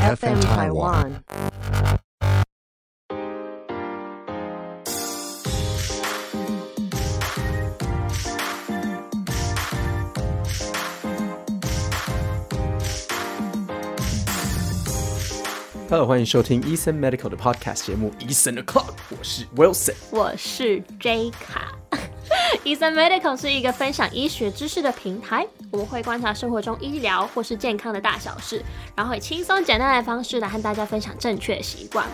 FM Taiwan. Hello，欢迎收听医生 Medical 的 Podcast 节目《医生的 Clock》，我是 Wilson。我是 J 卡。 医生 Medical 是一个分享医学知识的平台，我们会观察生活中医疗或是健康的大小事，然后以轻松简单的方式来和大家分享正确习惯。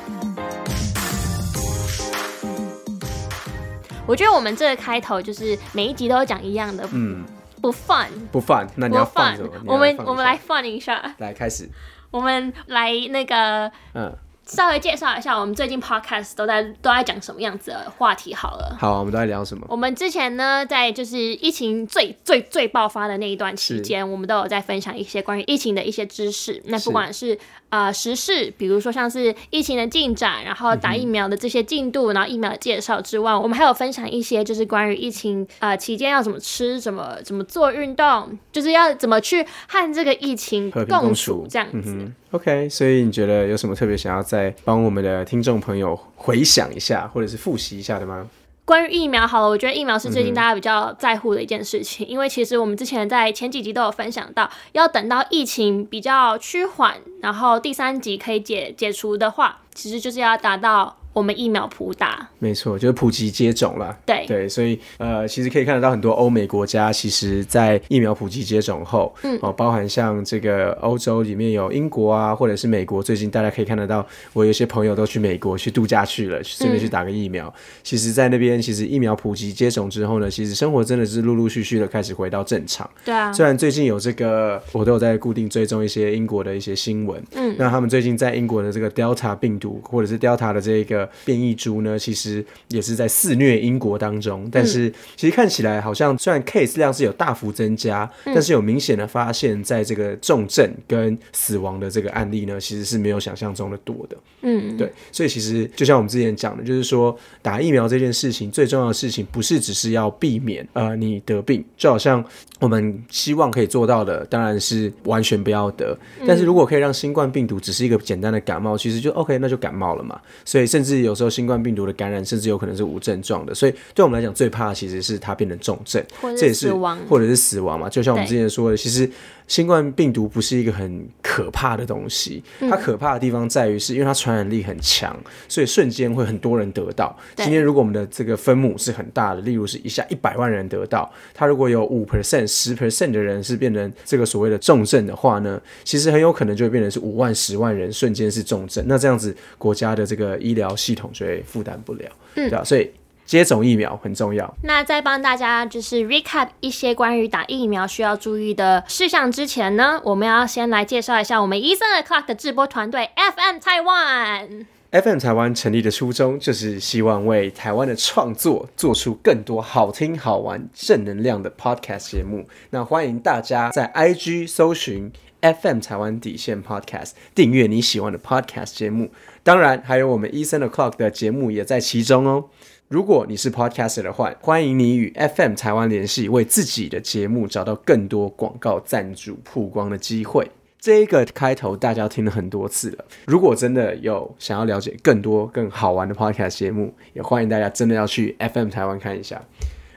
我觉得我们这个开头就是每一集都有讲一样的，嗯，不 fun，不放，那你不要放 fun 什么？我们我们来 fun 一下，来开始，我们来那个嗯，稍微介绍一下我们最近 podcast 都在都在讲什么样子的话题好了。好，我们都在聊什么？我们之前呢，在就是疫情最最最爆发的那一段期间，我们都有在分享一些关于疫情的一些知识。那不管是呃时事，比如说像是疫情的进展，然后打疫苗的这些进度，然后疫苗的介绍之外，我们还有分享一些就是关于疫情呃期间要怎么吃、怎么怎么做运动，就是要怎么去和这个疫情共处处这样子。，OK，所以你觉得有什么特别想要再帮我们的听众朋友回想一下，或者是复习一下的吗？关于疫苗，好了，我觉得疫苗是最近大家比较在乎的一件事情，因为其实我们之前在前几集都有分享到，要等到疫情比较趋缓，然后第三集可以解解除的话，其实就是要达到我们疫苗普打。没错，就是普及接种了。对对，所以呃，其实可以看得到很多欧美国家，其实在疫苗普及接种后，嗯，哦，包含像这个欧洲里面有英国啊，或者是美国，最近大家可以看得到，我有一些朋友都去美国去度假去了，顺便去打个疫苗。其实，在那边其实疫苗普及接种之后呢，其实生活真的是陆陆续续的开始回到正常。对啊，虽然最近有这个，我都有在固定追踪一些英国的一些新闻。嗯，那他们最近在英国的这个 Delta 病毒或者是 Delta 的这个变异株呢，其实也是在肆虐英国当中。但是其实看起来好像虽然 case 量是有大幅增加，但是有明显的发现，在这个重症跟死亡的这个案例呢，其实是没有想象中的多的。嗯，对，所以其实就像我们之前讲的，就是说打疫苗这件事情，最重要的事情不是只是要避免呃你得病，就好像我们希望可以做到的，当然是完全不要得。但是如果可以让新冠病毒只是一个简单的感冒，其实就 OK，那就感冒了嘛。所以甚至有时候新冠病毒的感染，甚至有可能是无症状的。所以对我们来讲，最怕的其实是它变成重症，或者这也是是死亡。或者是死亡嘛。就像我们之前说的，其实新冠病毒不是一个很可怕的东西，嗯它可怕的地方在于是因为它传染力很强，所以瞬间会很多人得到。今天如果我们的这个分母是很大的，例如是一下一百万人得到，它如果有五 percent、十 percent 的人是变成这个所谓的重症的话呢，其实很有可能就会变成是五万、十万人瞬间是重症。那这样子国家的这个医疗系统就会负担不了，嗯对吧、所以接种疫苗很重要。那在帮大家就是 recap 一些关于打疫苗需要注意的事项之前呢，我们要先来介绍一下我们医生的 Clock 的制播团队 FM Taiwan。FM 台湾成立的初衷就是希望为台湾的创作做出更多好听、好玩、正能量的 Podcast 节目。那欢迎大家在 IG 搜寻 FM 台湾底线 Podcast，订阅你喜欢的 Podcast 节目。当然，还有我们医生的 Clock 的节目也在其中哦。如果你是 Podcaster 的话，欢迎你与 FM 台湾联系，为自己的节目找到更多广告赞助曝光的机会。这一个开头大家听了很多次了，如果真的有想要了解更多更好玩的 Podcast 节目，也欢迎大家真的要去 FM 台湾看一下。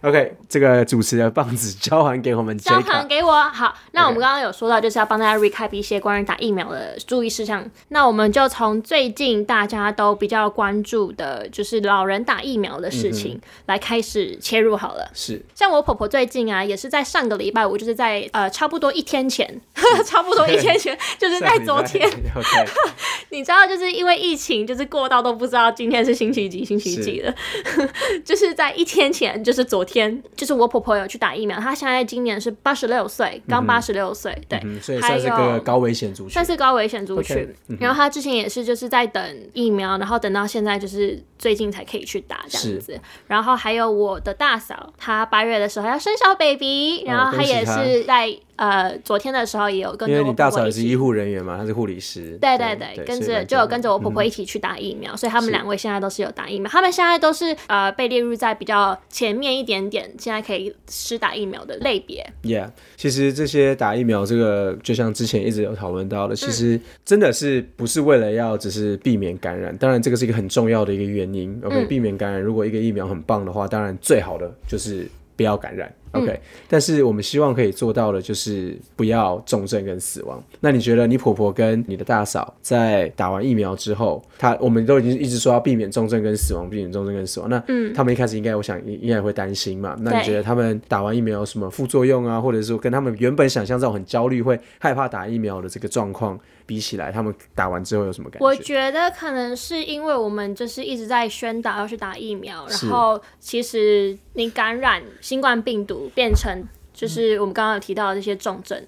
OK，这个主持的棒子交还给我们交还。给我。好，那我们刚刚有说到，就是要帮大家 recap 一些关于打疫苗的注意事项。那我们就从最近大家都比较关注的，就是老人打疫苗的事情、来开始切入好了。是像我婆婆最近啊，也是在上个礼拜五，就是在呃差不多一天前，差不多一天前，就是在昨天，OK，你知道，就是因为疫情，就是过到都不知道今天是星期几、星期几了。就是在一天前，就是昨天，就是我婆婆有去打疫苗，她现在今年是八十六岁，刚八十六岁，对，嗯，所以算是个有高危险族群算。是高危险族群。然后她之前也是就是在等疫苗，然后等到现在就是最近才可以去打这样子。然后还有我的大嫂，她八月的时候要生小 baby，然后她也是在。呃昨天的时候也有跟着我因为你大。嫂也是医护人员嘛，她是护理师。对对对，跟着就有跟着我婆婆一一起去打疫苗，所以他们两位现在都是有打疫苗，他们现在都是呃被列入在比较前面一点点，现在可以施打疫苗的类别。Yeah，其实这些打疫苗，这个就像之前一直有讨论到的，其实嗯真的是不是为了要只是避免感染，当然这个是一个很重要的一个原因。OK，、嗯避免感染，如果一个疫苗很棒的话，当然最好的就是不要感染。OK，、但嗯是我们希望可以做到的就是不要重症跟死亡。那你觉得你婆婆跟你的大嫂在打完疫苗之后，她我们都已经一直说要避免重症跟死亡，避免重症跟死亡。那嗯他们一开始应该我想应该也会担心嘛。那你觉得他们打完疫苗有什么副作用啊，或者说跟他们原本想象这种很焦虑、会害怕打疫苗的这个状况比起来，他们打完之后有什么感觉我觉？得可能是因为我们就是一直在宣导要去打疫苗，然后其实你感染新冠病毒变成就是我们刚刚有提到的这些重症。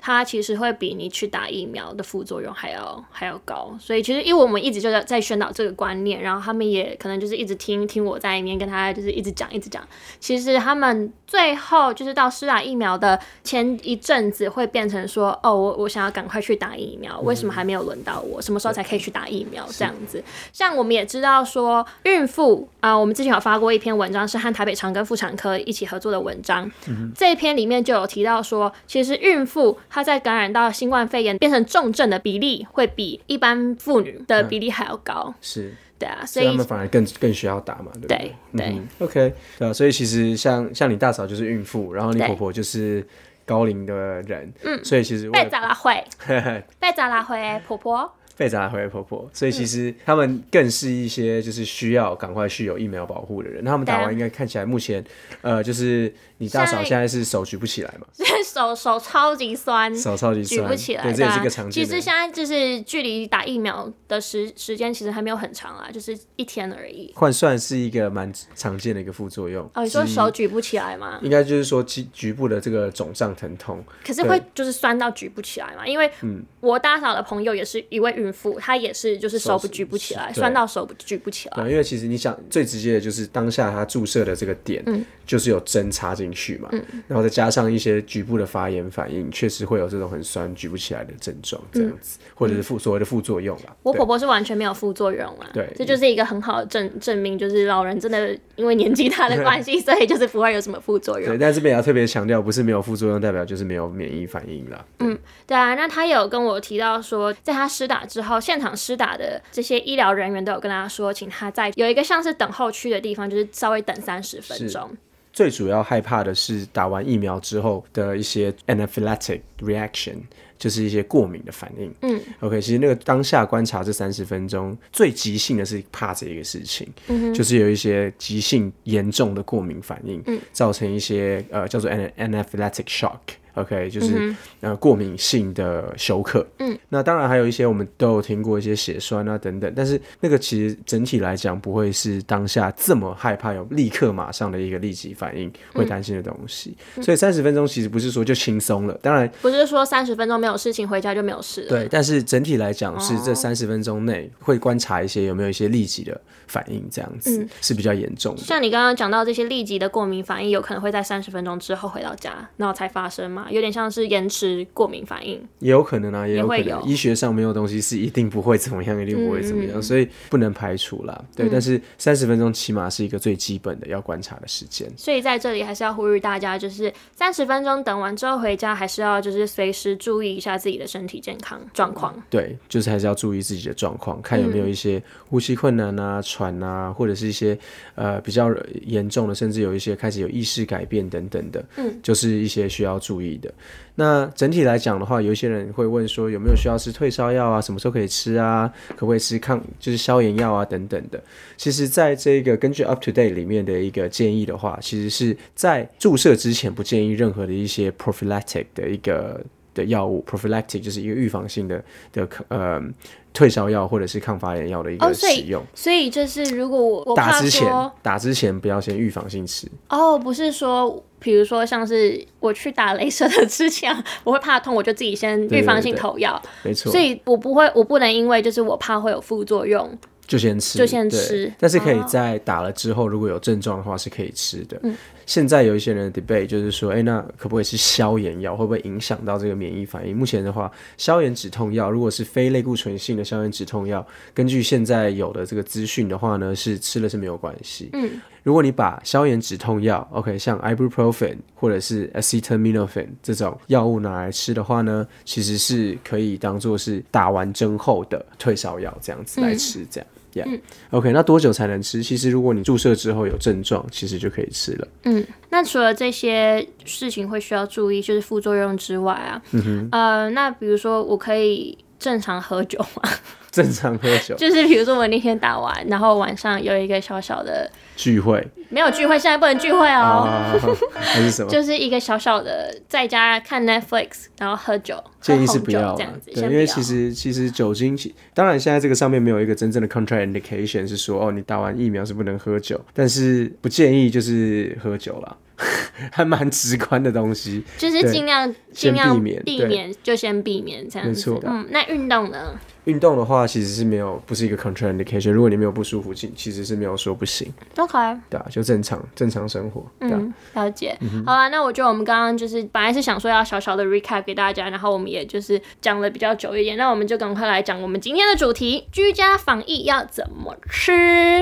它其实会比你去打疫苗的副作用还要还要高，所以其实因为我们一直就在在宣导这个观念，然后他们也可能就是一直听听我在里面跟他就是一直讲一直讲，其实他们最后就是到施打疫苗的前一阵子会变成说，哦，我我想要赶快去打疫苗，为什么还没有轮到我？什么时候才可以去打疫苗？这样子，像我们也知道说，孕妇啊、我们之前有发过一篇文章，是和台北长庚妇产科一起合作的文章，这一篇里面就有提到说，其实孕妇她在感染到新冠肺炎变成重症的比例，会比一般妇女的比例还要高。是，对啊，所所以他以们反而更更需要打嘛，对不对？对对嗯，OK，对啊，所以其实像像你大嫂就是孕妇，然后你婆婆就是高龄的人，嗯，所以其实为被了咋拉会，被咋拉会婆婆。被砸回婆婆，所以其实他们更是一些就是需要赶快去有疫苗保护的人。那他们打完应该看起来目前，呃，就是你大嫂现在是手举不起来嘛，手手超级酸，手超级酸，举不起来。对，这也是啊一个常见的。其实现在就是距离打疫苗的时时间其实还没有很长啊，就是一天而已。换算是一个蛮常见的一个副作用。哦，你说手举不起来吗？应该就是说局局部的这个肿胀疼痛，可是会就是酸到举不起来嘛？因为嗯我大嫂的朋友也是一位孕妇，她也是就是手不举不起来，酸到手不举不起来。对，因为其实你想最直接的就是当下他注射的这个点，嗯就是有针插进去嘛，然后再加上一些局部的发炎反应，确实会有这种很酸举不起来的症状，这样子，或者是副所谓的副作用啦。嗯我婆婆是完全没有副作用啊，对这就是一个很好的证证明，就是老人真的因为年纪大的关系，所以就是不会有什么副作用对，。但这边也要特别强调，不是没有副作用，代表就是没有免疫反应啦。嗯，对啊，那他有跟我提到说，在他施打之后，现场施打的这些医疗人员都有跟他说，请他在有一个像是等候区的地方，就是稍微等三十分钟。最主要害怕的是打完疫苗之后的一些 anaphylactic reaction，就是一些过敏的反应。嗯，OK，其实那个当下观察这三十分钟，最急性的是怕这个事情，就是有一些急性严重的过敏反应，造成一些呃叫做 ana- anaphylactic shock。OK，就是、呃过敏性的休克。嗯，那当然还有一些我们都有听过一些血栓啊等等，但是那个其实整体来讲不会是当下这么害怕有立刻马上的一个立即反应会担心的东西。所以三十分钟其实不是说就轻松了，当然不是说三十分钟没有事情，回家就没有事了。对，但是整体来讲是这三十分钟内会观察一些有没有一些立即的反应，这样子、是比较严重的。像你刚刚讲到这些立即的过敏反应，有可能会在三十分钟之后回到家，然后才发生嘛，有点像是延迟过敏反应。也有可能啊，也有可。能医学上没有东西是一定不会怎么样，一定不会怎么样，所以不能排除啦。对，但是三十分钟起码是一个最基本的要观察的时间。所以在这里还是要呼吁大家，就是三十分钟等完之后回家，还是要就是随时注意一下自己的身体健康状况。对，就是还是要注意自己的状况，看有没有一些呼吸困难啊、喘啊，或者是一些呃比较严重的，甚至有一些开始有意识改变等等的，嗯，就是一些需要注意的。那整体来讲的话，有一些人会问说有没有需要吃退烧药啊，什么时候可以吃啊，可不可以吃抗就是消炎药啊等等的。其实，在这个根据 Up to Date 里面的一个建议的话，其实是在注射之前不建议任何的一些 prophylactic 的一个的药物，prophylactic 就是一个预防性的的呃退烧药或者是抗发炎药的一个哦所以使用。所以就是如果我打之前，打之前不要先预防性吃，哦，不是说，比如说像是我去打镭射的之前，我会怕痛，我就自己先预防性投药，没错。所，以我不会，我不能因为就是我怕会有副作用，就先吃，就先吃但是可以哦。在打了之后，如果有症状的话是可以吃的。现在有一些人的 debate 就是说，哎，那可不可以是消炎药？会不会影响到这个免疫反应？目前的话，消炎止痛药如果是非类固醇性的消炎止痛药，根据现在有的这个资讯的话呢，是吃了是没有关系。嗯，如果你把消炎止痛药，OK，像 ibuprofen 或者是 acetaminophen 这种药物拿来吃的话呢，其实是可以当做是打完针后的退烧药这样子来吃，这样。Yeah，OK，那多久才能吃？其实如果你注射之后有症状，其实就可以吃了。嗯，那除了这些事情会需要注意，就是副作用之外啊，呃，那比如说我可以正常喝酒吗？正常喝酒就是比如说我那天打完，然后晚上有一个小小的聚会没有聚会，现在不能聚会哦，啊，还是什么？就是一个小小的在家看 Netflix，然后喝酒，建议是不要啦这样子，对，因为其实其实酒精其，当然现在这个上面没有一个真正的 contraindication 是说哦，你打完疫苗是不能喝酒，但是不建议就是喝酒啦，还蛮直观的东西。就是对尽量先尽量避免避免就先避免这样子没错。嗯，那运动呢？运动的话，其实是没有不是一个 contraindication，如果你没有不舒服，其其实是没有说不行，OK，对啊，就正常正常生活，对啊。嗯，了解。好啦，那我觉得我们刚刚就是本来是想说要小小的 recap 给大家，然后我们也就是讲了比较久一点，那我们就赶快来讲我们今天的主题：居家防疫要怎么吃。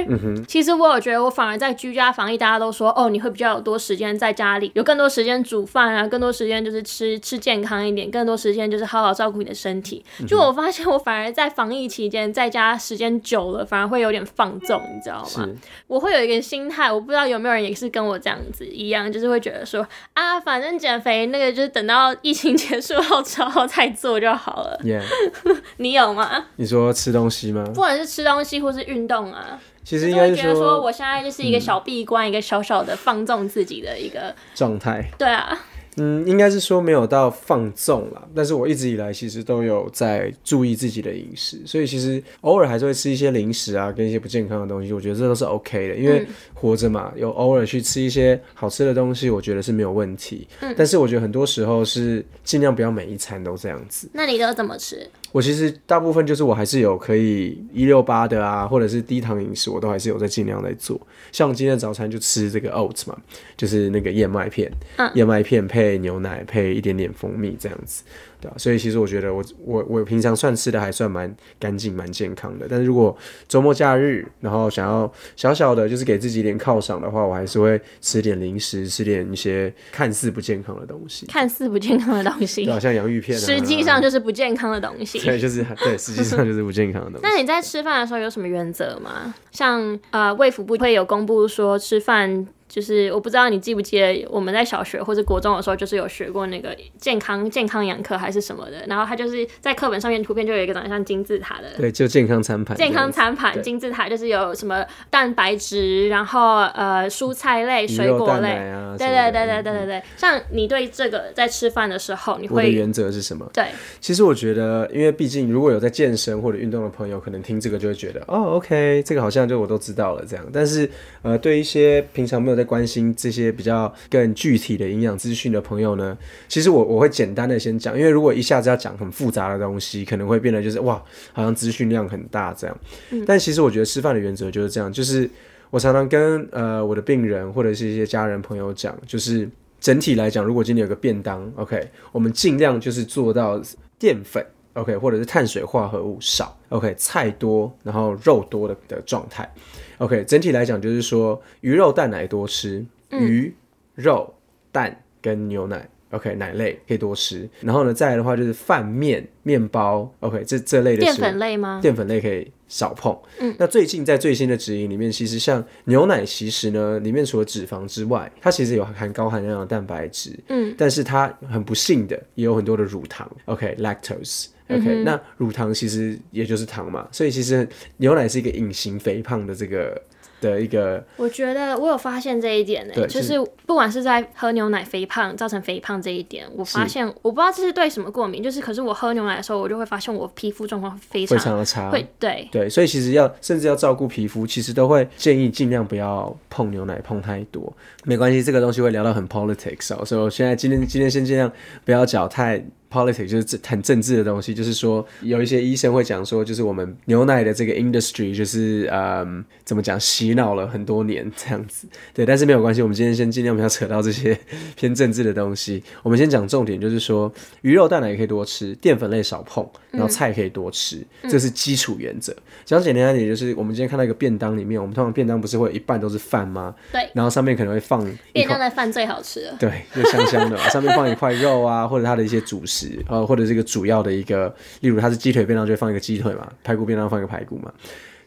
嗯哼，其实我有觉得，我反而在居家防疫，大家都说哦，你会比较有多时间在家里，有更多时间煮饭啊，更多时间就是吃吃健康一点，更多时间就是好好照顾你的身体。就我发现，我反而在防疫期间在家时间久了，反而会有点放纵，你知道吗？我会有一个心态，我不知道有没有人也是跟我这样子一样，就是会觉得说啊，反正减肥那个就是等到疫情结束后之后再做就好了。你有吗？你说吃东西吗？不管是吃东西或是运动啊，其实应就该是会觉得说说我现在就是一个小闭关，一个小小的放纵自己的一个，状态。对啊，嗯，应该是说没有到放纵啦，但是我一直以来其实都有在注意自己的饮食，所以其实偶尔还是会吃一些零食啊，跟一些不健康的东西，我觉得这都是 OK 的，因为活着嘛，有偶尔去吃一些好吃的东西，我觉得是没有问题。嗯但是我觉得很多时候是尽量不要每一餐都这样子。那你都怎么吃？我其实大部分就是我还是有可以一六八的啊，或者是低糖饮食，我都还是有在尽量在做。像我今天的早餐就吃这个 oats 嘛，就是那个燕麦片，嗯。燕麦片配牛奶配一点点蜂蜜这样子，对吧、所以其实我觉得我我我平常算吃的还算蛮干净蛮健康的，但是如果周末假日，然后想要小小的就是给自己一点犒赏的话，我还是会吃点零食，吃点一些看似不健康的东西，看似不健康的东西对，啊，像洋芋片、啊，实际上就是不健康的东西。对，就是对，实际上就是不健康的东西。那你在吃饭的时候有什么原则吗？像呃，卫福部会有公布说吃饭。就是我不知道你记不记得我们在小学或者国中的时候，就是有学过那个健康健康养课还是什么的，然后它就是在课本上面图片就有一个长得像金字塔的。对，就健康餐盘健，康餐盘金字塔，就是有什么蛋白质，然后呃蔬菜类、水果类，啊，对对对对对对对。像你对这个在吃饭的时候，你会原则是什么？对。其实我觉得，因为毕竟如果有在健身或者运动的朋友，可能听这个就会觉得，哦，OK，这个好像就我都知道了这样。但是，呃，对一些平常没有在关心这些比较更具体的营养资讯的朋友呢，其实我我会简单的先讲，因为如果一下子要讲很复杂的东西，可能会变得就是哇，好像资讯量很大这样。但其实我觉得吃饭的原则就是这样，就是我常常跟呃我的病人或者是一些家人朋友讲，就是整体来讲，如果今天有个便当，OK，我们尽量就是做到淀粉。OK，或者是碳水化合物少，OK，菜多，然后肉多的的状态，OK，整体来讲就是说鱼肉蛋奶多吃，鱼肉蛋跟牛奶，OK，奶类可以多吃，然后呢，再来的话就是饭面、面包，OK，这这类的淀粉类吗？淀粉类可以少碰。嗯，那最近在最新的指引里面，其实像牛奶，其实呢里面除了脂肪之外，它其实有含高含量的蛋白质。嗯，但是它很不幸的也有很多的乳糖，OK，lactose、OK，、那乳糖其实也就是糖嘛，所以其实牛奶是一个隐形肥胖的这个的一个我觉得我有发现这一点呢、对就是不管是在喝牛奶肥胖造成肥胖这一点，我发现我不知道这是对什么过敏，就是可是我喝牛奶的时候，我就会发现我皮肤状况非常非常常的差。会对对，所以其实要甚至要照顾皮肤，其实都会建议尽量不要碰牛奶碰太多。没关系，这个东西会聊到很 politics 哦，所以我现在今天今天先尽量不要讲太 politics 就是这很政治的东西，就是说有一些医生会讲说，就是我们牛奶的这个 industry 就是嗯怎么讲洗脑了很多年这样子，对，但是没有关系，我们今天先尽量不要扯到这些 偏政治的东西，我们先讲重点，就是说鱼肉蛋奶也可以多吃，淀粉类少碰，然后菜可以多吃，这是基础原则。讲简单一点，就是我们今天看到一个便当里面，我们通常便当不是会有一半都是饭吗？对，然后上面可能会放便当的饭最好吃了。对，就香香的，上面放一块肉啊，或者它的一些主食，呃，或者这个主要的一个，例如它是鸡腿便当，就会放一个鸡腿嘛；排骨便当放一个排骨嘛。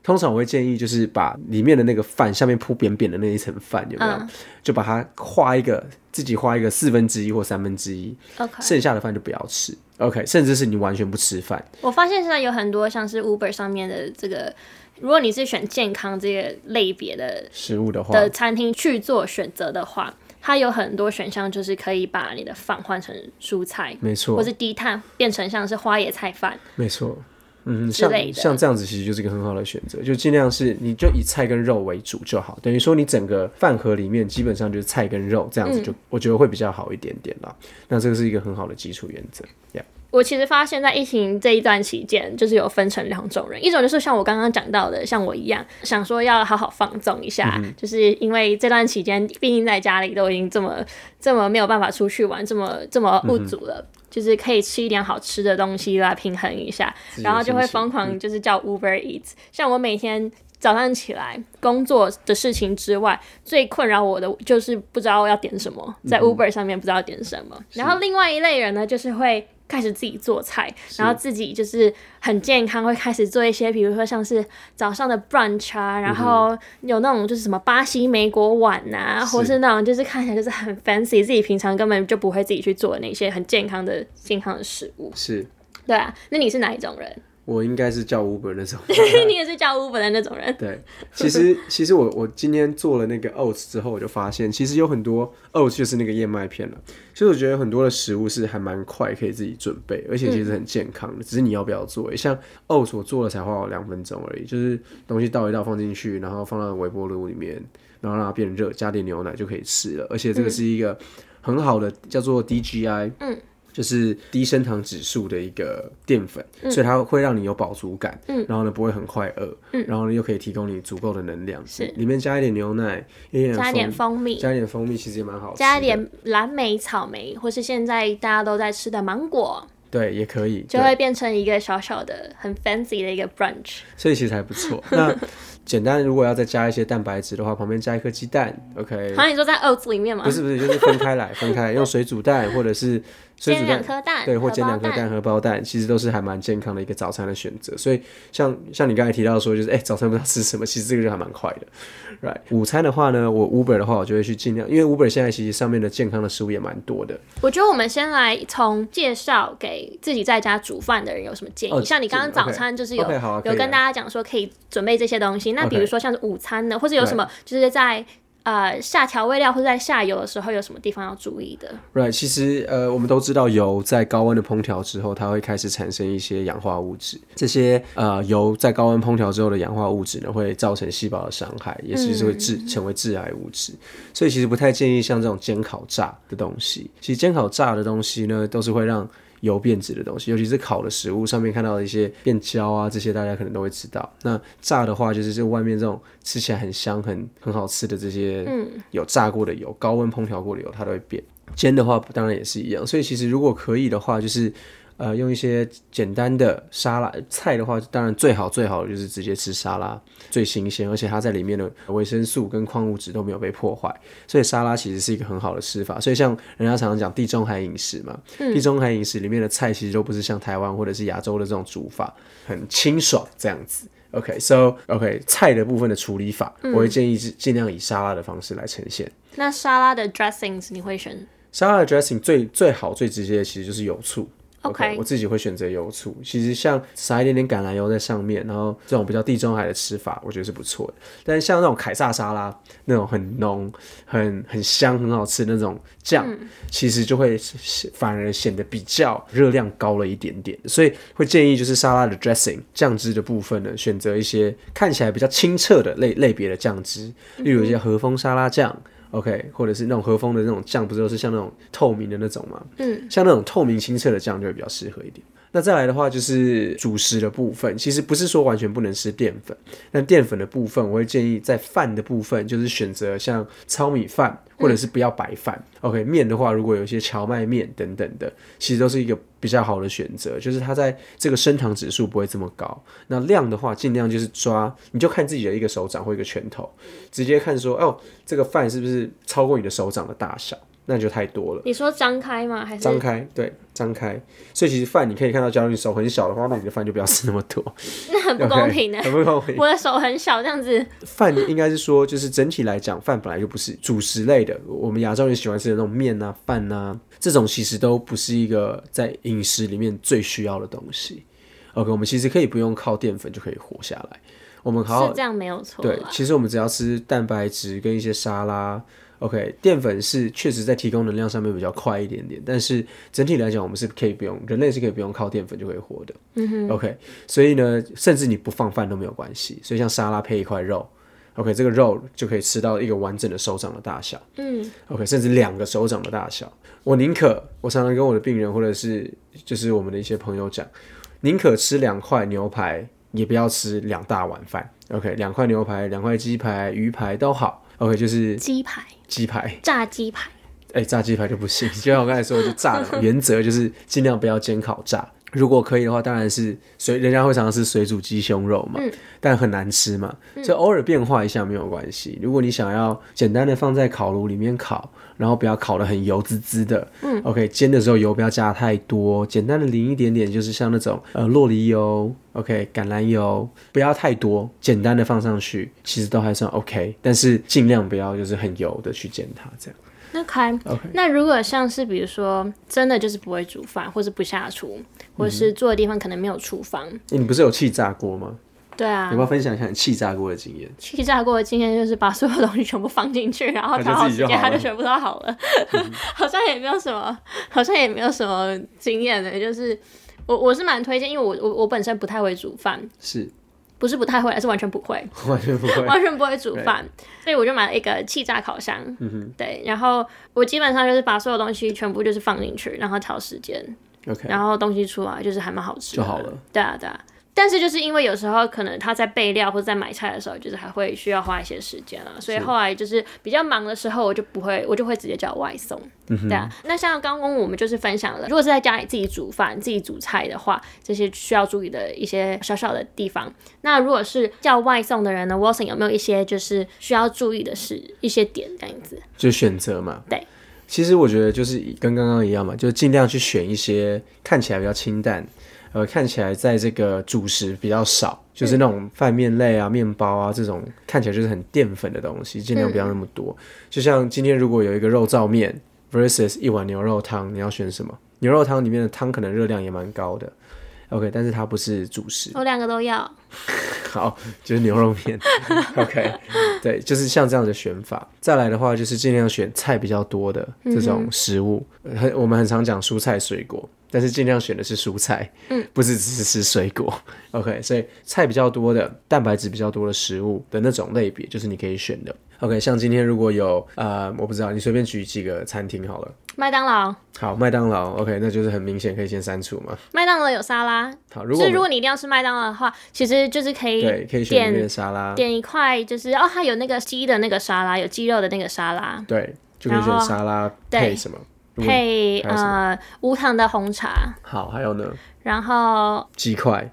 通常我会建议就是把里面的那个饭下面铺扁扁的那一层饭有没有，就把它画一个自己画一个四分之一或三分之一剩下的饭就不要吃。OK，甚至是你完全不吃饭。我发现现在有很多像是 Uber 上面的这个，如果你是选健康这个类别的食物的话，的餐厅去做选择的话，它有很多选项，就是可以把你的饭换成蔬菜，没错，或是低碳变成像是花椰菜饭，没错。嗯，像像这样子其实就是一个很好的选择，就尽量是你就以菜跟肉为主就好，等于说你整个饭盒里面基本上就是菜跟肉这样子就，我觉得会比较好一点点啦。那这个是一个很好的基础原则，Yeah。我其实发现，在疫情这一段期间，就是有分成两种人，一种就是像我刚刚讲到的，像我一样，想说要好好放纵一下，就是因为这段期间，毕竟在家里都已经这么这么没有办法出去玩，这么这么不足了。就是可以吃一点好吃的东西来平衡一下，然后就会疯狂就是叫 Uber Eats。像我每天早上起来工作的事情之外，最困扰我的就是不知道要点什么，在 Uber 上面不知道点什么。然后另外一类人呢，就是会。开始自己做菜，然后自己就是很健康，会开始做一些，比如说像是早上的 brunch 啊，然后有那种就是什么巴西莓果碗呐、或是那种就是看起来就是很 fancy，自己平常根本就不会自己去做那些很健康的健康的食物。是对啊，那你是哪一种人？我应该是叫 Uber 那种。你也是叫 Uber 的那种人？对，其实 其实我我今天做了那个 oats 之后，我就发现其实有很多 oats 就是那个燕麦片了。其实我觉得很多的食物是还蛮快可以自己准备，而且其实很健康的，只是你要不要做。像 oats 我做了才花我两分钟而已，就是东西倒一倒放进去，然后放到微波炉里面，然后让它变热，加点牛奶就可以吃了。而且这个是一个很好的叫做 DGI，嗯。就是低升糖指数的一个淀粉，所以它会让你有饱足感，嗯然后呢不会很快饿，嗯然后呢又可以提供你足够的能量。是里面加一点牛奶，一点加一点蜂蜂蜜，加一点蜂蜜，其实也蛮好吃。加一点蓝莓、草莓，或是现在大家都在吃的芒果，对，也可以，就会变成一个小小的、很 fancy 的一个 brunch。所以其实还不错。那简单，如果要再加一些蛋白质的话，旁边加一颗鸡蛋，OK 好。像你说在 oats 里面嘛，不是不是，就是分开来，分开来用水煮蛋或者是水煎两颗蛋，对，或煎两颗蛋、荷包蛋，其实都是还蛮健康的一个早餐的选择。所以像像你刚才提到说，就是哎、早餐不知道吃什么，其实这个就还蛮快的，right？午餐的话呢，我 Uber 的话，我就会去尽量，因为 Uber 现在其实上面的健康的食物也蛮多的。我觉得我们先来从介绍给自己在家煮饭的人有什么建议。哦像你刚刚早餐就是有有跟大家讲说可以准备这些东西。那比如说像是午餐呢，或者有什么就是在呃下调味料或者在下油的时候有什么地方要注意的？Right，其实呃，我们都知道油在高温的烹调之后，它会开始产生一些氧化物质。这些呃油在高温烹调之后的氧化物质呢，会造成细胞的伤害，也其实会致成为致癌物质。所以其实不太建议像这种煎烤炸的东西。其实煎烤炸的东西呢，都是会让油变质的东西，尤其是烤的食物上面看到的一些变焦啊，这些大家可能都会知道。那炸的话，就是这外面这种吃起来很香、很很好吃的这些，有炸过的油、高温烹调过的油，它都会变。煎的话，当然也是一样。所以其实如果可以的话，就是呃用一些简单的沙拉菜的话，当然最好最好的就是直接吃沙拉，最新鲜，而且它在里面的维生素跟矿物质都没有被破坏，所以沙拉其实是一个很好的吃法。所以像人家常常讲地中海饮食嘛，地中海饮食里面的菜其实都不是像台湾或者是亚洲的这种煮法，很清爽这样子。OK，so、OK 菜的部分的处理法，我会建议是尽量以沙拉的方式来呈现。那沙拉的 dressings 你会选？沙拉的 dressing 最最好最直接的其实就是油醋。OK 我自己会选择油醋。其实像撒一点点橄榄油在上面，然后这种比较地中海的吃法，我觉得是不错的。但是像那种凯撒沙拉那种很浓、很很香、很好吃的那种酱，其实就会反而显得比较热量高了一点点。所以会建议就是沙拉的 dressing 酱汁的部分呢，选择一些看起来比较清澈的类类别的酱汁，例如一些和风沙拉酱。OK，或者是那种和风的那种酱，不是都是像那种透明的那种吗？嗯，像那种透明清澈的酱就会比较适合一点。那再来的话就是主食的部分，其实不是说完全不能吃淀粉，但淀粉的部分我会建议在饭的部分就是选择像糙米饭，或者是不要白饭。OK，面的话如果有一些荞麦面等等的，其实都是一个比较好的选择，就是它在这个升糖指数不会这么高。那量的话，尽量就是抓，你就看自己的一个手掌或一个拳头，直接看说哦，这个饭是不是超过你的手掌的大小。那就太多了。你说张开吗？还是张开？对，张开。所以其实饭你可以看到，假如你手很小的话，那你的饭就不要吃那么多。那很不公平的，很不公平。我的手很小，这样子。饭应该是说，就是整体来讲，饭本来就不是主食类的。我们亚洲人喜欢吃的那种面啊、饭啊，这种其实都不是一个在饮食里面最需要的东西。OK，我们其实可以不用靠淀粉就可以活下来。我们好是这样没有错。对，其实我们只要吃蛋白质跟一些沙拉。OK，淀粉是确实在提供能量上面比较快一点点，但是整体来讲，我们是可以不用，人类是可以不用靠淀粉就可以活的。嗯哼。OK，所以呢，甚至你不放饭都没有关系。所以像沙拉配一块肉，OK，这个肉就可以吃到一个完整的手掌的大小。嗯。OK，甚至两个手掌的大小。我宁可，我常常跟我的病人或者是就是我们的一些朋友讲，宁可吃两块牛排，也不要吃两大碗饭。OK，两块牛排、两块鸡排、鱼排都好。OK，就是鸡排。鸡排，炸鸡排，哎，炸鸡排就不行。就像我刚才说，就炸了原则就是尽量不要煎烤炸。如果可以的话，当然是水，人家会常常吃水煮鸡胸肉嘛，但很难吃嘛，所以偶尔变化一下没有关系。如果你想要简单的放在烤炉里面烤，然后不要烤的很油滋滋的，嗯，OK，煎的时候油不要加太多，简单的淋一点点，就是像那种呃洛梨油，OK，橄榄油不要太多，简单的放上去，其实都还算 OK，但是尽量不要就是很油的去煎它这样。那开，那如果像是比如说真的就是不会煮饭，或是不下厨，或是住的地方可能没有厨房，你不是有气炸锅吗？对啊，有没有分享一下你气炸锅的经验？气炸锅的经验就是把所有东西全部放进去，然后调好时间，它就全部都好了。好像也没有什么，好像也没有什么经验的，就是我我是蛮推荐，因为我我我本身不太会煮饭，是。不是不太会，而是完全不会，完全不会，完全不会煮饭，所以我就买了一个气炸烤箱。嗯哼，对，然后我基本上就是把所有东西全部就是放进去，然后调时间，OK，然后东西出来就是还蛮好吃就好了。对啊，对啊。但是就是因为有时候可能他在备料或者在买菜的时候，就是还会需要花一些时间啊，所以后来就是比较忙的时候，我就不会，我就会直接叫外送。对啊，那像刚刚我们就是分享了，如果是在家里自己煮饭、自己煮菜的话，这些需要注意的一些小小的地方。那如果是叫外送的人呢，Wilson 有没有一些就是需要注意的是一些点这样子？就选择嘛。对，其实我觉得就是跟刚刚一样嘛，就尽量去选一些看起来比较清淡。呃，看起来在这个主食比较少，就是那种饭面类啊、面包啊这种看起来就是很淀粉的东西，尽量不要那么多。就像今天如果有一个肉燥面 versus 一碗牛肉汤，你要选什么？牛肉汤里面的汤可能热量也蛮高的，OK，但是它不是主食。我两个都要。好，就是牛肉面。OK，对，就是像这样的选法。再来的话，就是尽量选菜比较多的这种食物。很，我们很常讲蔬菜水果。但是尽量选的是蔬菜，嗯，不是只是吃水果。OK，所以菜比较多的、蛋白质比较多的食物的那种类别，就是你可以选的。OK，像今天如果有呃，我不知道，你随便举几个餐厅好了。麦当劳。好，麦当劳。OK，那就是很明显可以先删除嘛。麦当劳有沙拉。好，如果如果你一定要吃麦当劳的话，其实就是可以对，可以选点沙拉，点一块就是哦，它有那个鸡的那个沙拉，有鸡肉的那个沙拉。对，就可以选沙拉配什么？配呃无糖的红茶，好，还有呢？然后鸡块，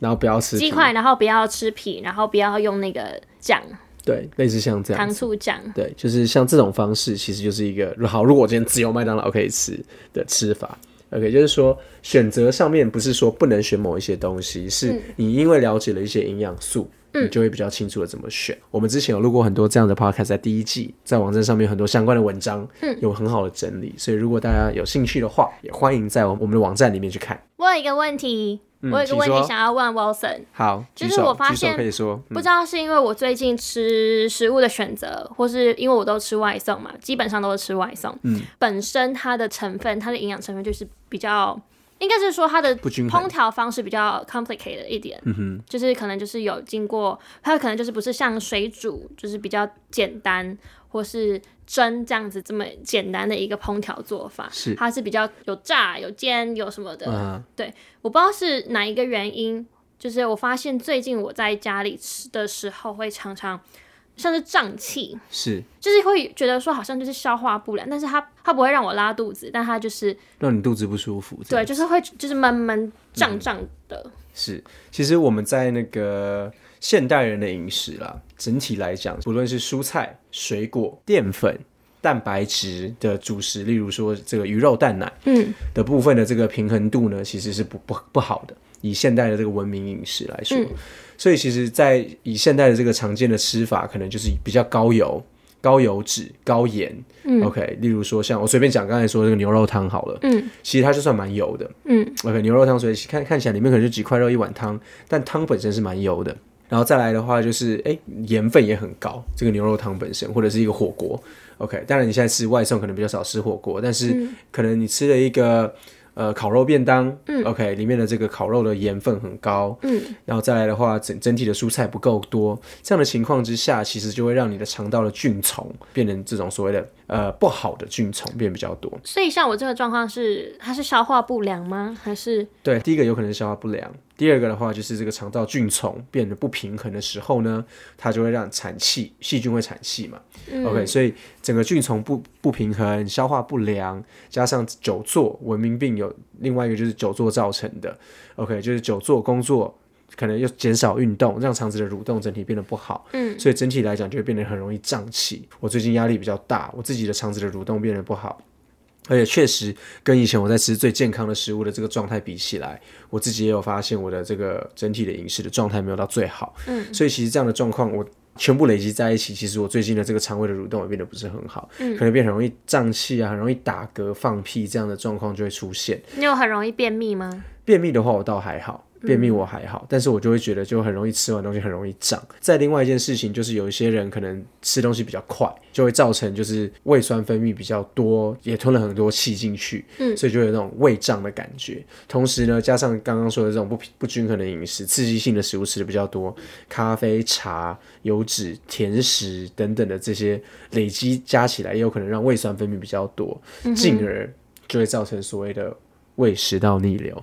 然后不要吃鸡块，然后不要吃皮，然后不要用那个酱，对，类似像这样糖醋酱，对，就是像这种方式，其实就是一个好。如果我今天只有麦当劳可以吃的吃法，OK，就是说选择上面不是说不能选某一些东西，是你因为了解了一些营养素。你就会比较清楚的怎么选。我们之前有录过很多这样的 podcast，在第一季，在网站上面很多相关的文章，嗯，有很好的整理。所以如果大家有兴趣的话，也欢迎在我们的网站里面去看。我有一个问题，我有一个问题想要问 Wilson。好，就是我发现可以说，不知道是因为我最近吃食物的选择，或是因为我都吃外送嘛，基本上都是吃外送。嗯，本身它的成分，它的营养成分就是比较。应该是说它的烹调方式比较 complicated 一点，就是可能就是有经过，它可能就是不是像水煮，就是比较简单。或是蒸这样子这么简单的一个烹调做法，是它是比较有炸、有煎、有什么的。嗯，对，我不知道是哪一个原因，就是我发现最近我在家里吃的时候会常常像是胀气，是就是会觉得说好像就是消化不良，但是它它不会让我拉肚子，但它就是让你肚子不舒服。对，就是会就是闷闷胀胀的。是，其实我们在那个现代人的饮食啦，整体来讲，不论是蔬菜、水果、淀粉、蛋白质的主食，例如说这个鱼肉、蛋奶，嗯，的部分的这个平衡度呢，其实是不不不好的。以现代的这个文明饮食来说，所以其实，在以现代的这个常见的吃法，可能就是比较高油、高油脂、高盐。OK，例如说像我随便讲，刚才说这个牛肉汤好了，嗯，其实它就算蛮油的。嗯，OK，牛肉汤所以看看起来里面可能就几块肉一碗汤，但汤本身是蛮油的。然后再来的话就是，哎，盐分也很高，这个牛肉汤本身或者是一个火锅，OK，当然你现在吃外送可能比较少吃火锅，但是可能你吃了一个呃烤肉便当、嗯 o k 里面的这个烤肉的盐分很高，嗯，然后再来的话整整体的蔬菜不够多，这样的情况之下，其实就会让你的肠道的菌虫变成这种所谓的呃不好的菌虫变比较多。所以像我这个状况是，它是消化不良吗？还是对，第一个有可能是消化不良，第二个的话就是这个肠道菌虫变得不平衡的时候呢，它就会让产气，细菌会产气嘛。OK，所以整个菌虫不不平衡，消化不良，加上久坐，文明病有另外一个就是久坐造成的。OK，就是久坐工作。可能又减少运动，让肠子的蠕动整体变得不好，嗯，所以整体来讲就会变得很容易胀气。我最近压力比较大，我自己的肠子的蠕动变得不好，而且确实跟以前我在吃最健康的食物的这个状态比起来，我自己也有发现我的这个整体的饮食的状态没有到最好，嗯，所以其实这样的状况我全部累积在一起，其实我最近的这个肠胃的蠕动也变得不是很好，嗯可能变得很容易胀气啊，很容易打嗝、放屁这样的状况就会出现。你有很容易便秘吗？便秘的话，我倒还好。便秘我还好，但是我就会觉得就很容易吃完东西很容易胀。再另外一件事情就是有一些人可能吃东西比较快，就会造成就是胃酸分泌比较多，也吞了很多气进去，嗯所以就有那种胃胀的感觉。同时呢，加上刚刚说的这种不不均衡的饮食，刺激性的食物吃的比较多，咖啡、茶、油脂、甜食等等的这些累积加起来，也有可能让胃酸分泌比较多，进而就会造成所谓的胃食道逆流。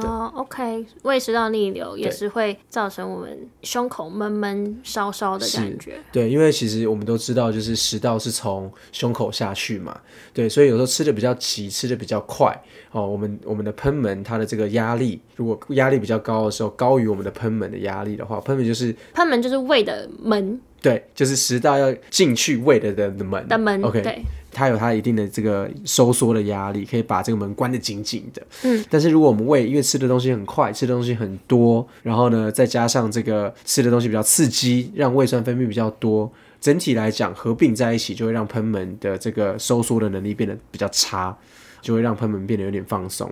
哦，OK，胃食道逆流也是会造成我们胸口闷闷烧烧的感觉。对，因为其实我们都知道，就是食道是从胸口下去嘛，对，所以有时候吃的比较急，吃的比较快，哦，我们我们的喷门它的这个压力，如果压力比较高的时候，高于我们的喷门的压力的话，喷门就是喷门就是胃的门。对，就是食道要进去胃的的的门的门 OK，对，它有它一定的这个收缩的压力，可以把这个门关得紧紧的。嗯，但是如果我们胃因为吃的东西很快，吃的东西很多，然后呢，再加上这个吃的东西比较刺激，让胃酸分泌比较多，整体来讲合并在一起，就会让喷门的这个收缩的能力变得比较差，就会让喷门变得有点放松。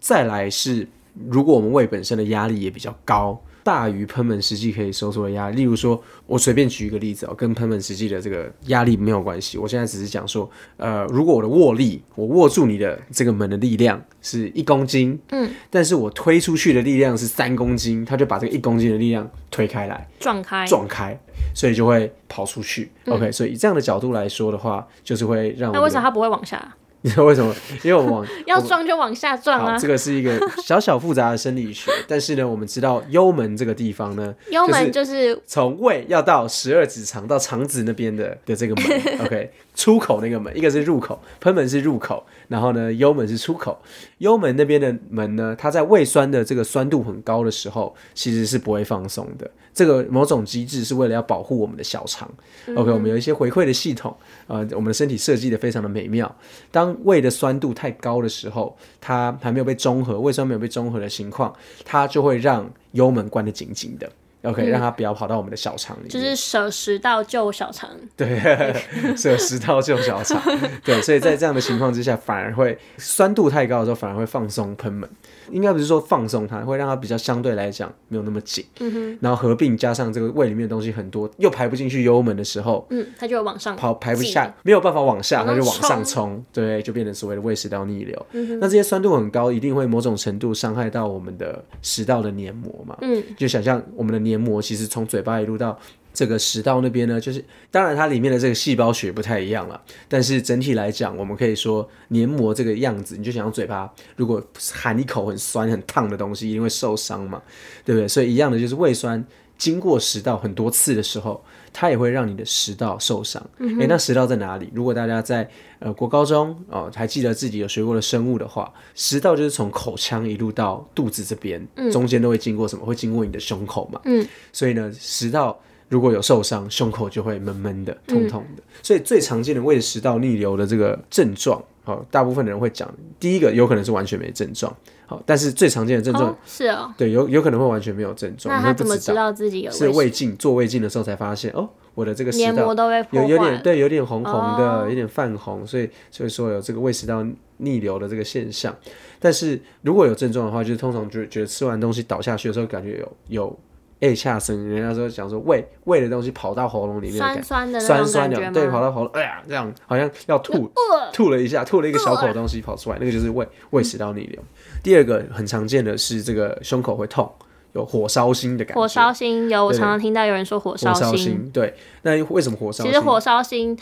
再来是，如果我们胃本身的压力也比较高，大于喷门实际可以收缩的压力。例如说，我随便举一个例子哦，跟喷门实际的这个压力没有关系。我现在只是讲说，呃，如果我的握力，我握住你的这个门的力量是一公斤，嗯，但是我推出去的力量是三公斤，它就把这个一公斤的力量推开来，撞开，撞开，所以就会跑出去。OK，所以以这样的角度来说的话，就是会让那为啥它不会往下？你知道为什么？因为我们往 要撞就往下撞，啊这！个是一个小小复杂的生理学，但是呢，我们知道幽门这个地方呢，幽门就是从胃要到十二指肠到肠子那边的的这个门，OK，出口那个门，一个是入口，喷门是入口，然后呢，幽门是出口。幽门那边的门呢，它在胃酸的这个酸度很高的时候，其实是不会放松的。这个某种机制是为了要保护我们的小肠。OK，我们有一些回馈的系统，呃，我们的身体设计的非常的美妙。当胃的酸度太高的时候，它还没有被中和，胃酸没有被中和的情况，它就会让幽门关得紧紧的。OK，、让它不要跑到我们的小肠里面。就是舍食道救小肠，对，舍食道救小肠。对，所以在这样的情况之下，反而会酸度太高的时候，反而会放松喷门。应该不是说放松它，会让它比较相对来讲没有那么紧。嗯哼，然后合并加上这个胃里面的东西很多，又排不进去幽门的时候，嗯，它就会往上跑排不下，没有办法往下，它就往上冲冲，对，就变成所谓的胃食道逆流。嗯那这些酸度很高，一定会某种程度伤害到我们的食道的黏膜嘛。嗯，就想象我们的黏膜其实从嘴巴一路到这个食道那边呢，就是当然它里面的这个细胞学不太一样了，但是整体来讲，我们可以说黏膜这个样子，你就想嘴巴如果含一口很酸很烫的东西，一定会受伤嘛，对不对？所以一样的就是胃酸经过食道很多次的时候，它也会让你的食道受伤。诶，那食道在哪里？如果大家在呃国高中哦还记得自己有学过的生物的话，食道就是从口腔一路到肚子这边，中间都会经过什么？会经过你的胸口嘛。嗯，所以呢，食道如果有受伤，胸口就会闷闷的、痛痛的。所以最常见的胃食道逆流的这个症状，好、大部分的人会讲，第一个有可能是完全没症状，好、但是最常见的症状，哦，是哦。对，有有可能会完全没有症状，那他怎么知道自己有是胃胃镜做胃镜的时候才发现，哦，我的这个食道黏膜都被破有有点？对，有点红红的，哦有点泛红，所以所以说有这个胃食道逆流的这个现象。但是如果有症状的话，就是通常觉得觉得吃完东西倒下去的时候，感觉有有 A 下声，人家说讲说胃胃的东西跑到喉咙里面酸酸的那酸？酸的，对，跑到喉咙，哎呀，这样好像要吐，吐了一下，吐了一个小口东西跑出来，那个就是胃胃食道逆流。第二个很常见的是这个胸口会痛，有火烧心的感觉，火烧心有，我常常听到有人说火火烧心。对，那为什么火烧心？其实火烧心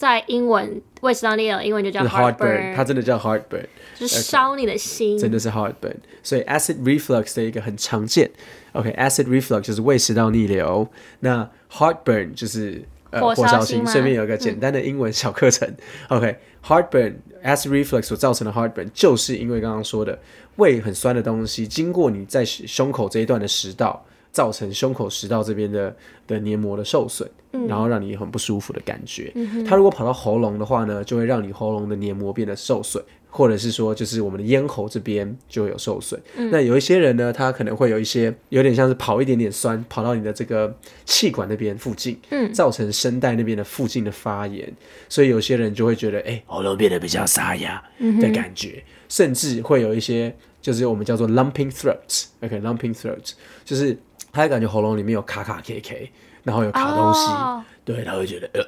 在英文胃食道逆流，英文就叫是 heartburn，它真的叫 heartburn，就是烧你的心。真的是 heartburn。所以 acid reflux 的一个很常见，OK，acid、reflux 就是胃食道逆流，那 heartburn 就是呃火烧心。顺便有一个简单的英文小课程、o k heartburn acid reflux 所造成的 heartburn 就是因为刚刚说的胃很酸的东西经过你在胸口这一段的食道。造成胸口食道这边的的黏膜的受损，然后让你很不舒服的感觉。它如果跑到喉咙的话呢，就会让你喉咙的黏膜变得受损，或者是说就是我们的咽喉这边就有受损。那有一些人呢，他可能会有一些有点像是跑一点点酸，跑到你的这个气管那边附近，嗯。造成声带那边的附近的发炎，所以有些人就会觉得，哎、喉咙变得比较沙哑的感觉，甚至会有一些就是我们叫做 lumping throat，OK，lumping、throat 就是他会感觉喉咙里面有卡卡 K K，然后有卡东西，哦对，他会觉得呃，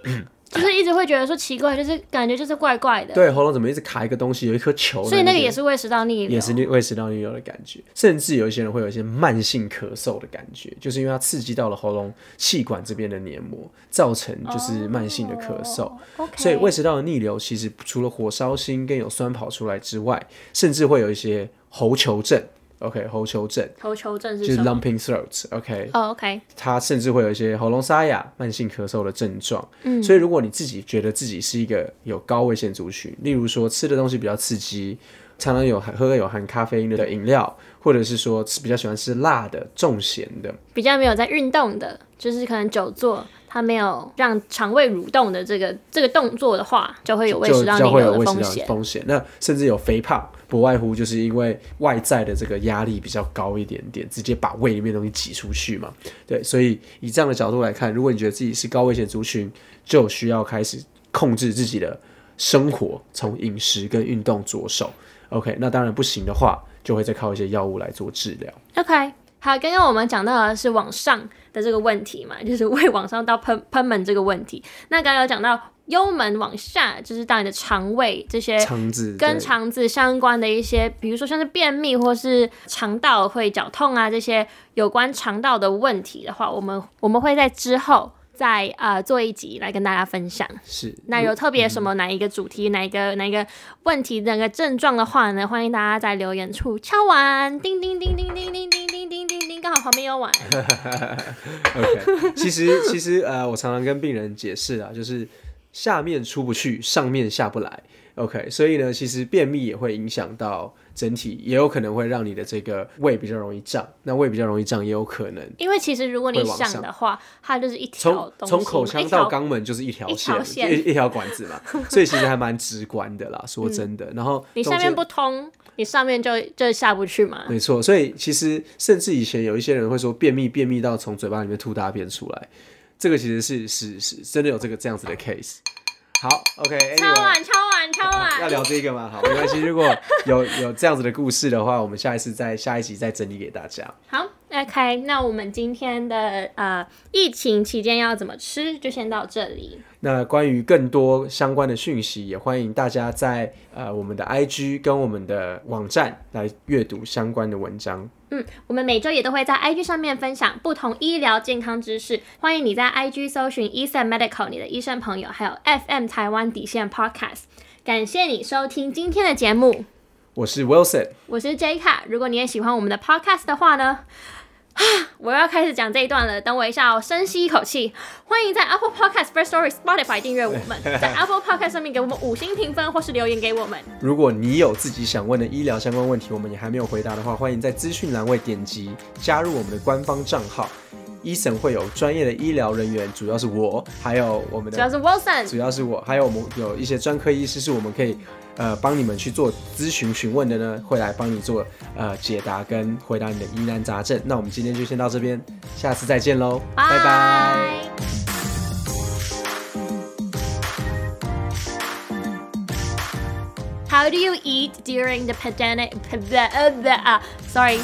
就是一直会觉得说奇怪，就是感觉就是怪怪的。对，喉咙怎么一直卡一个东西，有一颗球，所以那个也是胃食道逆流，也是胃食道逆流的感觉，甚至有一些人会有一些慢性咳嗽的感觉，就是因为它刺激到了喉咙气管这边的黏膜，造成就是慢性的咳嗽。所以胃食道的逆流其实除了火烧心跟有酸跑出来之外，甚至会有一些喉球症。OK，喉球症喉球症是就是？lumping throat。OK，哦，OK，它甚至会有一些喉咙沙哑、慢性咳嗽的症状。嗯，所以如果你自己觉得自己是一个有高危险族群，例如说吃的东西比较刺激，常常有含喝有含咖啡因的饮料，或者是说吃比较喜欢吃辣的、重咸的，比较没有在运动的，就是可能久坐，它没有让肠胃蠕动的这个这个动作的话，就会有胃就食道逆就会有流的风险。风险。那甚至有肥胖，不外乎就是因为外在的这个压力比较高一点点，直接把胃里面的东西挤出去嘛。对，所以以这样的角度来看，如果你觉得自己是高危险族群，就需要开始控制自己的生活，从饮食跟运动着手。OK，那当然不行的话，就会再靠一些药物来做治疗。OK，好，刚刚我们讲到的是往上的这个问题嘛，就是胃往上到喷喷门这个问题。那刚刚有讲到幽门往下，就是到你的肠胃这些肠子跟肠子相关的一些，比如说像是便秘或是肠道会绞痛啊这些有关肠道的问题的话，我们我们会在之后再呃做一集来跟大家分享。是，那有特别什么哪一个主题、哪一个哪一个问题、哪个症状的话呢？欢迎大家在留言处敲完叮叮叮叮叮叮叮。刚好旁边有碗。OK，其实 其实呃，我常常跟病人解释啊，就是下面出不去，上面下不来。OK，所以呢，其实便秘也会影响到整体，也有可能会让你的这个胃比较容易胀。那胃比较容易胀，也有可能因为其实如果你上想的话，它就是一条从从口腔到肛门就是一条一线，一 一条管子嘛，所以其实还蛮直观的啦。说真的，然后嗯你下面不通，你上面就就下不去嘛。没错，所以其实甚至以前有一些人会说便秘，便秘到从嘴巴里面吐大便出来，这个其实是是是真的有这个这样子的 case。好敲，OK，Anyway，、碗，敲碗，敲碗。要聊这个吗？好，没关系。如果有有这样子的故事的话，我们下一次再下一集再整理给大家。好，OK，那我们今天的呃疫情期间要怎么吃，就先到这里。那关于更多相关的讯息，也欢迎大家在呃我们的 IG 跟我们的网站来阅读相关的文章。嗯，我们每周也都会在 IG 上面分享不同医疗健康知识，欢迎你在 IG 搜寻 Eason Medical 你的医生朋友，还有 FM 台湾底线 Podcast。感谢你收听今天的节目，我是 Wilson，我是 J 卡。如果你也喜欢我们的 Podcast 的话呢？我要开始讲这一段了，等我一下，我深吸一口气。欢迎在 Apple Podcast、First Story、Spotify 订阅我们，在 Apple Podcast 上面给我们五星评分，或是留言给我们。如果你有自己想问的医疗相关问题，我们也还没有回答的话，欢迎在资讯栏位点击加入我们的官方账号。医生会有专业的医疗人员，主要是我，还有我们的主要是 Wilson，主要是我，还有我们有一些专科医师是我们可以呃帮你们去做咨询询问的呢，会来帮你做呃解答跟回答你的疑难杂症。那我们今天就先到这边，下次再见喽，拜拜。How do you eat during the pandemic? Uh, sorry.